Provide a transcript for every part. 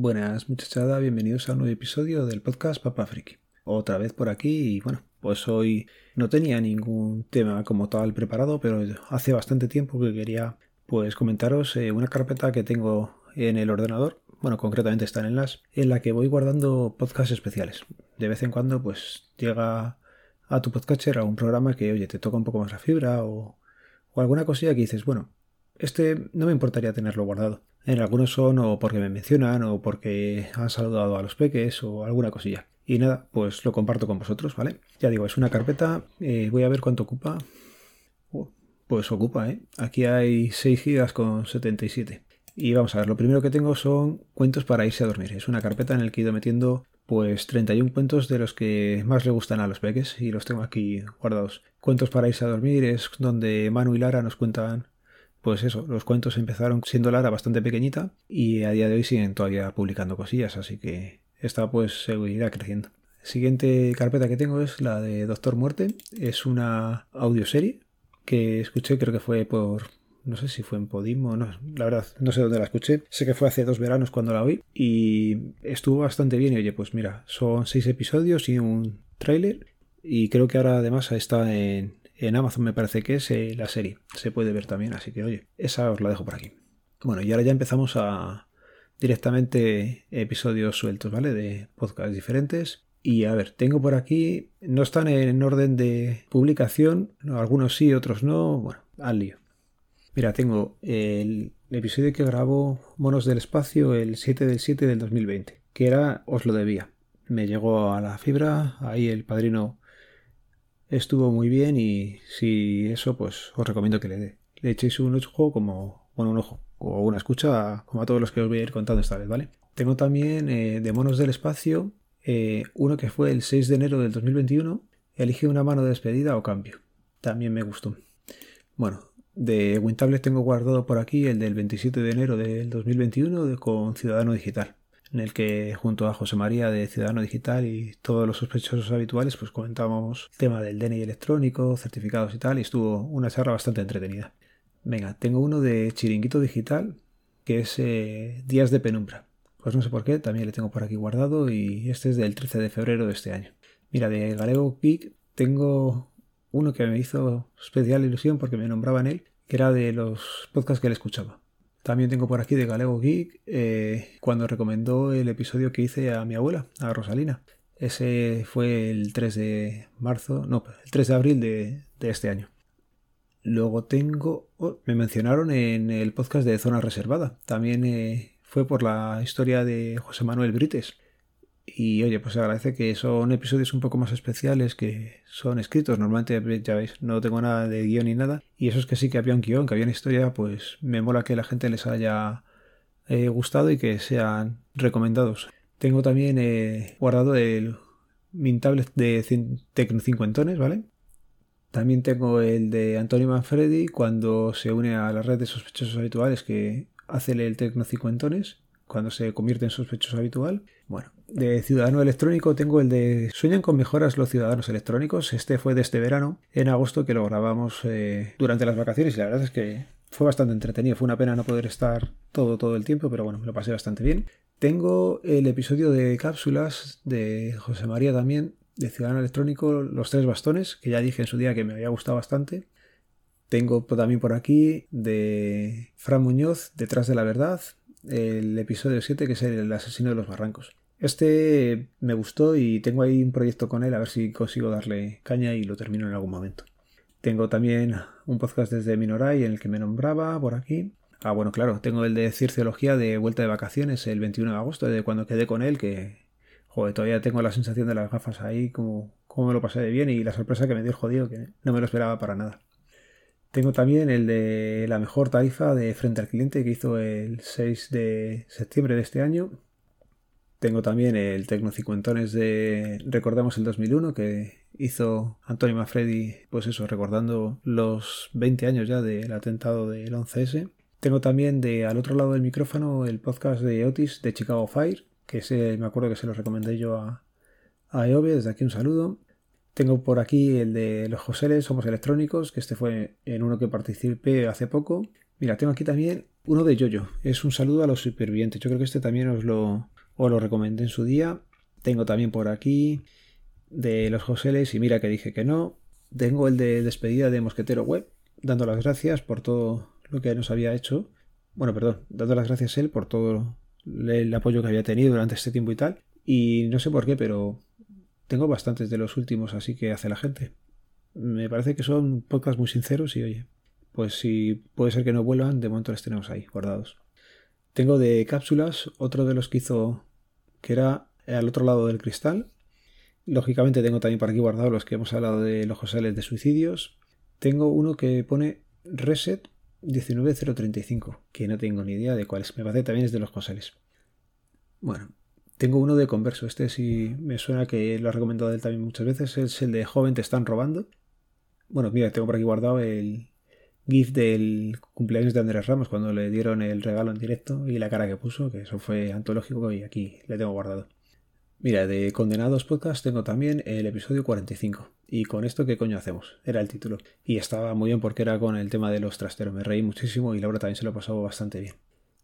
Buenas muchachada, bienvenidos a un nuevo episodio del podcast Papa Friki. Otra vez por aquí y bueno, pues hoy no tenía ningún tema como tal preparado, pero hace bastante tiempo que quería pues comentaros eh, una carpeta que tengo en el ordenador, bueno, concretamente está en las, en la que voy guardando podcasts especiales. De vez en cuando pues llega a tu podcatcher a un programa que, oye, te toca un poco más la fibra o, o alguna cosilla que dices, bueno, este no me importaría tenerlo guardado. En algunos son o porque me mencionan o porque han saludado a los peques o alguna cosilla. Y nada, pues lo comparto con vosotros, ¿vale? Ya digo, es una carpeta, eh, voy a ver cuánto ocupa. Oh, pues ocupa, ¿eh? Aquí hay 6 GB con 77. Y vamos a ver, lo primero que tengo son cuentos para irse a dormir. Es una carpeta en la que he ido metiendo pues 31 cuentos de los que más le gustan a los peques y los tengo aquí guardados. Cuentos para irse a dormir es donde Manu y Lara nos cuentan pues eso, los cuentos empezaron siendo Lara bastante pequeñita y a día de hoy siguen todavía publicando cosillas, así que esta pues seguirá creciendo. Siguiente carpeta que tengo es la de Doctor Muerte, es una audioserie que escuché, creo que fue por, no sé si fue en Podimo, no, la verdad, no sé dónde la escuché, sé que fue hace dos veranos cuando la oí y estuvo bastante bien y oye, pues mira, son seis episodios y un tráiler y creo que ahora además está en, en Amazon me parece que es eh, la serie. Se puede ver también, así que oye, esa os la dejo por aquí. Bueno, y ahora ya empezamos a directamente episodios sueltos, ¿vale? De podcasts diferentes. Y a ver, tengo por aquí, no están en orden de publicación, algunos sí, otros no. Bueno, al lío. Mira, tengo el episodio que grabó Monos del Espacio el 7 del 7 del 2020, que era Os lo debía. Me llegó a la fibra, ahí el padrino estuvo muy bien y si eso, pues os recomiendo que le, le echéis un ojo como, bueno, un ojo o una escucha como a todos los que os voy a ir contando esta vez, ¿vale? Tengo también eh, de Monos del Espacio, eh, uno que fue el 6 de enero del 2021, elige una mano de despedida o cambio. También me gustó. Bueno, de Wintable tengo guardado por aquí el del 27 de enero del 2021 de, con Ciudadano Digital en el que junto a José María de Ciudadano Digital y todos los sospechosos habituales pues comentamos el tema del DNI electrónico, certificados y tal y estuvo una charla bastante entretenida. Venga, tengo uno de Chiringuito Digital que es eh, Días de Penumbra. Pues no sé por qué, también le tengo por aquí guardado y este es del 13 de febrero de este año. Mira, de Galego Geek tengo uno que me hizo especial ilusión porque me nombraba en él, que era de los podcasts que él escuchaba. También tengo por aquí de Galego Geek eh, cuando recomendó el episodio que hice a mi abuela, a Rosalina. Ese fue el 3 de marzo, no, el 3 de abril de, este año. Luego tengo, oh, me mencionaron en el podcast de Zona Reservada. También eh, fue por la historia de José Manuel Brites. Y oye, pues agradece que son episodios un poco más especiales que son escritos. Normalmente, ya veis, no tengo nada de guion ni nada. Y eso es que sí que había un guion, que había una historia, pues me mola que la gente les haya eh, gustado y que sean recomendados. Tengo también eh, guardado el min tablet de Tecno Cincuentones, ¿vale? También tengo el de Antonio Manfredi cuando se une a la red de sospechosos habituales que hace el Tecno Cincuentones cuando se convierte en sospechoso habitual. Bueno, de ciudadano electrónico tengo el de Sueñan con mejoras los ciudadanos electrónicos. Este fue de este verano, en agosto, que lo grabamos eh, durante las vacaciones y la verdad es que fue bastante entretenido. Fue una pena no poder estar todo, todo el tiempo, pero bueno, me lo pasé bastante bien. Tengo el episodio de cápsulas de José María también, de Ciudadano Electrónico, Los Tres Bastones, que ya dije en su día que me había gustado bastante. Tengo también por aquí de Fran Muñoz, Detrás de la Verdad, el episodio 7, que es el asesino de los barrancos. Este me gustó y tengo ahí un proyecto con él, a ver si consigo darle caña y lo termino en algún momento. Tengo también un podcast desde Minoray en el que me nombraba por aquí. Ah, bueno, claro, tengo el de Circeología de vuelta de vacaciones el 21 de agosto, de cuando quedé con él, que, joder, todavía tengo la sensación de las gafas ahí, como, me lo pasé de bien y la sorpresa que me dio el jodido, que no me lo esperaba para nada. Tengo también el de la mejor tarifa de frente al cliente que hizo el 6 de septiembre de este año. Tengo también el Tecno Cincuentones de Recordamos el 2001 que hizo Antonio Manfredi, pues eso, recordando los 20 años ya del atentado del 11S. Tengo también de al otro lado del micrófono el podcast de Otis de Chicago Fire, que me acuerdo que se lo recomendé yo a, a desde aquí un saludo. Tengo por aquí el de los Joseles, Somos Electrónicos, que este fue en uno que participé hace poco. Mira, tengo aquí también uno de Yoyo. Es un saludo a los supervivientes. Yo creo que este también os lo, os lo recomendé en su día. Tengo también por aquí de los Joseles y mira que dije que no. Tengo el de despedida de Mosquetero Web, dando las gracias por todo lo que nos había hecho. Bueno, perdón, dando las gracias a él por todo el apoyo que había tenido durante este tiempo y tal. Y no sé por qué, pero tengo bastantes de los últimos así que hace la gente. Me parece que son podcasts muy sinceros y oye, pues si puede ser que no vuelvan, de momento los tenemos ahí guardados. Tengo de cápsulas otro de los que hizo que era al otro lado del cristal. Lógicamente tengo también por aquí guardados los que hemos hablado de los Joseles de suicidios. Tengo uno que pone Reset 19035, que no tengo ni idea de cuál es. Me parece también es de los Joseles. Bueno, tengo uno de converso. Este sí me suena que lo ha recomendado él también muchas veces. Es el de Joven te están robando. Bueno, mira, tengo por aquí guardado el GIF del cumpleaños de Andrés Ramos cuando le dieron el regalo en directo y la cara que puso, que eso fue antológico y aquí le tengo guardado. Mira, de Condenados Podcast tengo también el episodio 45. ¿Y con esto qué coño hacemos? Era el título. Y estaba muy bien porque era con el tema de los trasteros. Me reí muchísimo y Laura también se lo pasó bastante bien.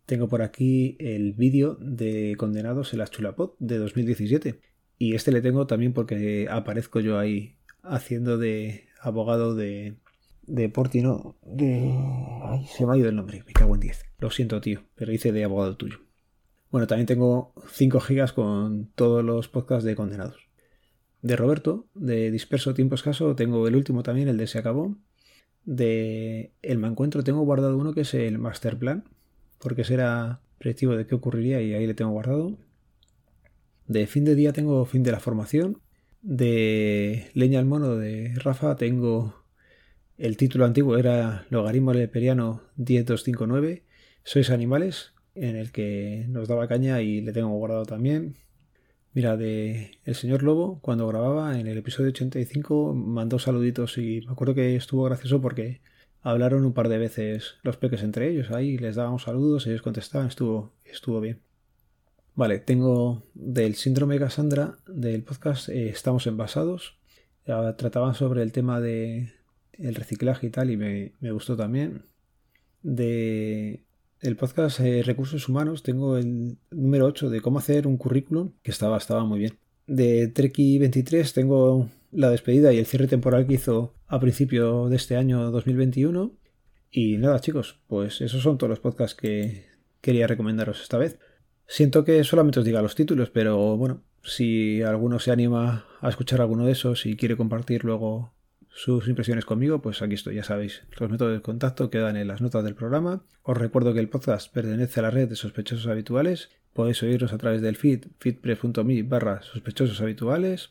Tengo por aquí el vídeo de Condenados en la Chulapod de 2017. Y este le tengo también porque aparezco yo ahí haciendo de abogado de, de Portino. De... Ay, se me ha ido el nombre, me cago en 10. Lo siento, tío, pero hice de abogado tuyo. Bueno, también tengo 5 gigas con todos los podcasts de condenados. De Roberto, de Disperso Tiempo Escaso, tengo el último también, el de Se Acabó. De El Me Encuentro tengo guardado uno que es el Master Plan, porque será predictivo de qué ocurriría y ahí le tengo guardado. De Fin de Día tengo Fin de la Formación. De Leña al Mono de Rafa tengo el título antiguo, era Logaritmo Leperiano 10259. Sois animales, en el que nos daba caña y le tengo guardado también. Mira, de El Señor Lobo, cuando grababa en el episodio 85, mandó saluditos y me acuerdo que estuvo gracioso porque hablaron un par de veces los peques entre ellos. Ahí les dábamos saludos, ellos contestaban, estuvo, estuvo bien. Vale, tengo del síndrome Cassandra del podcast eh, Estamos envasados. Trataban sobre el tema de el reciclaje y tal y me, me gustó también. De el podcast eh, Recursos Humanos tengo el número 8 de cómo hacer un currículum, que estaba, estaba muy bien. De Treki 23 tengo la despedida y el cierre temporal que hizo a principio de este año 2021. Y nada, chicos, pues esos son todos los podcasts que quería recomendaros esta vez. Siento que solamente os diga los títulos, pero bueno, si alguno se anima a escuchar alguno de esos y quiere compartir luego sus impresiones conmigo, pues aquí estoy, ya sabéis. Los métodos de contacto quedan en las notas del programa. Os recuerdo que el podcast pertenece a la red de sospechosos habituales. Podéis oírnos a través del feed, feedpress.me barra sospechosos habituales.